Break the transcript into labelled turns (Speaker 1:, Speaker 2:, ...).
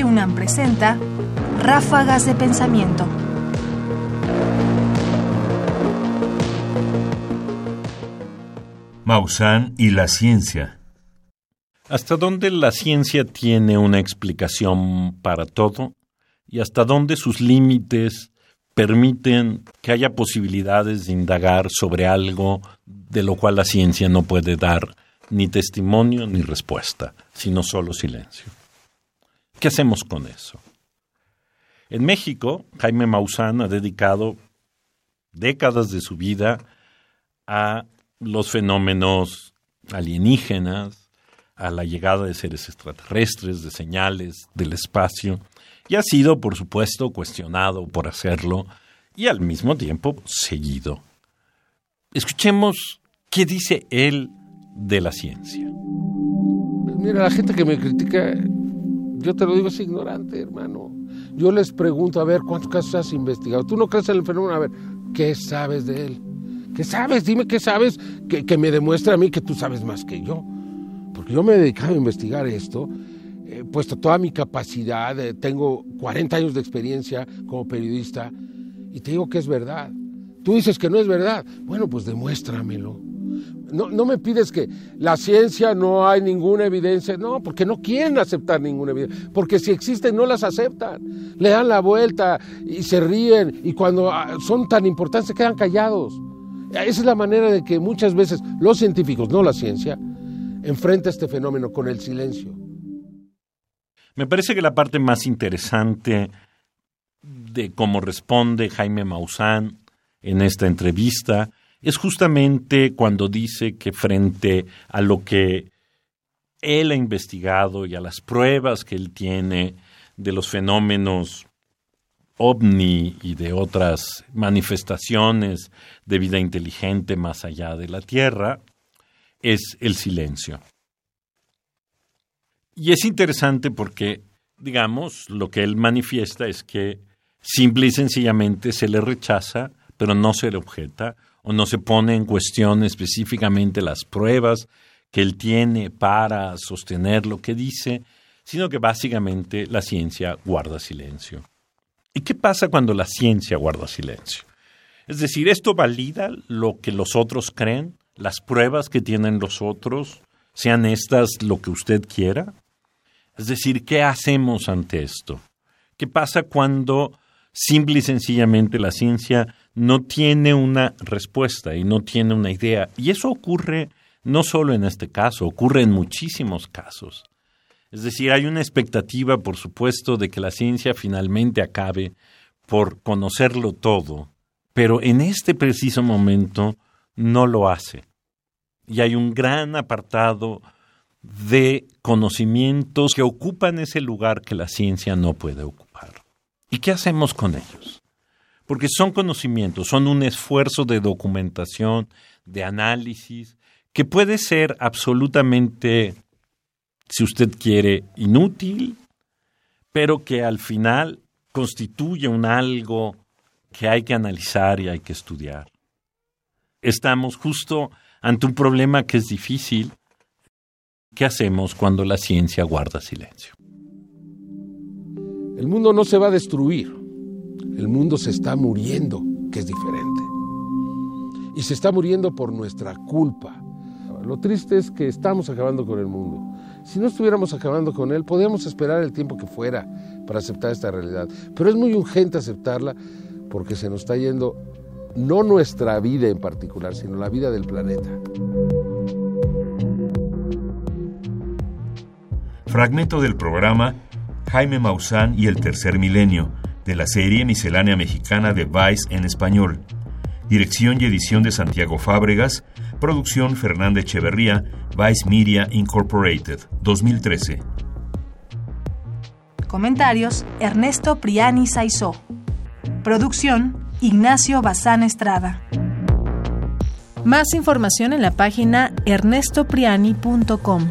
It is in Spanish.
Speaker 1: Radio UNAM presenta Ráfagas de Pensamiento.
Speaker 2: Maussan y la ciencia.
Speaker 3: ¿Hasta dónde la ciencia tiene una explicación para todo? ¿Y hasta dónde sus límites permiten que haya posibilidades de indagar sobre algo de lo cual la ciencia no puede dar ni testimonio ni respuesta, sino solo silencio? ¿Qué hacemos con eso? En México, Jaime Maussan ha dedicado décadas de su vida a los fenómenos alienígenas, a la llegada de seres extraterrestres, de señales del espacio, y ha sido, por supuesto, cuestionado por hacerlo y al mismo tiempo seguido. Escuchemos qué dice él de la ciencia.
Speaker 4: Mira, la gente que me critica, yo te lo digo, es ignorante, hermano. Yo les pregunto, a ver, ¿cuántos casos has investigado? Tú no crees en el fenómeno, a ver, ¿qué sabes de él? ¿Qué sabes? Dime qué sabes que, me demuestre a mí que tú sabes más que yo. Porque yo me he dedicado a investigar esto, he puesto toda mi capacidad, eh, tengo 40 años de experiencia como periodista y te digo que es verdad. Tú dices que no es verdad. Bueno, pues demuéstramelo. No, no, me pides que la ciencia no hay ninguna evidencia. No, porque no quieren aceptar ninguna evidencia. Porque si existen, no las aceptan. Le dan la vuelta y se ríen. Y cuando ah, son tan importantes, quedan callados. Esa es la manera de que muchas veces los científicos, no la ciencia, enfrenta este fenómeno con el silencio.
Speaker 3: Me parece que la parte más interesante de cómo responde Jaime Maussan en esta entrevista es justamente cuando dice que frente a lo que él ha investigado y a las pruebas que él tiene de los fenómenos ovni y de otras manifestaciones de vida inteligente más allá de la Tierra, es el silencio. Y es interesante porque, digamos, lo que él manifiesta es que simple y sencillamente se le rechaza, pero no se le objeta o no se pone en cuestión específicamente las pruebas que él tiene para sostener lo que dice, sino que básicamente la ciencia guarda silencio. ¿Y qué pasa cuando la ciencia guarda silencio? Es decir, ¿esto valida lo que los otros creen? ¿Las pruebas que tienen los otros? ¿Sean estas lo que usted quiera? Es decir, ¿qué hacemos ante esto? ¿Qué pasa cuando simple y sencillamente la ciencia no tiene una respuesta y no tiene una idea? Y eso ocurre no solo en este caso, ocurre en muchísimos casos. Es decir, hay una expectativa, por supuesto, de que la ciencia finalmente acabe por conocerlo todo, pero en este preciso momento no lo hace. Y hay un gran apartado de conocimientos que ocupan ese lugar que la ciencia no puede ocupar. ¿Y qué hacemos con ellos? Porque son conocimientos, son un esfuerzo de documentación, de análisis, que puede ser absolutamente si usted quiere, inútil, pero que al final constituye un algo que hay que analizar y hay que estudiar. Estamos justo ante un problema que es difícil. ¿Qué hacemos cuando la ciencia guarda silencio?
Speaker 4: El mundo no se va a destruir, el mundo se está muriendo, que es diferente. Y se está muriendo por nuestra culpa. Lo triste es que estamos acabando con el mundo. Si no estuviéramos acabando con él, podríamos esperar el tiempo que fuera para aceptar esta realidad. Pero es muy urgente aceptarla porque se nos está yendo no nuestra vida en particular, sino la vida del planeta.
Speaker 2: Fragmento del programa Jaime Maussan y el Tercer Milenio, de la serie Miscelánea Mexicana de Vice en español. Dirección y edición de Santiago Fábregas, Producción Fernanda Echeverría, Vice Media Incorporated, 2013.
Speaker 1: Comentarios: Ernesto Priani Saizó. Producción: Ignacio Bazán Estrada. Más información en la página ernestopriani.com.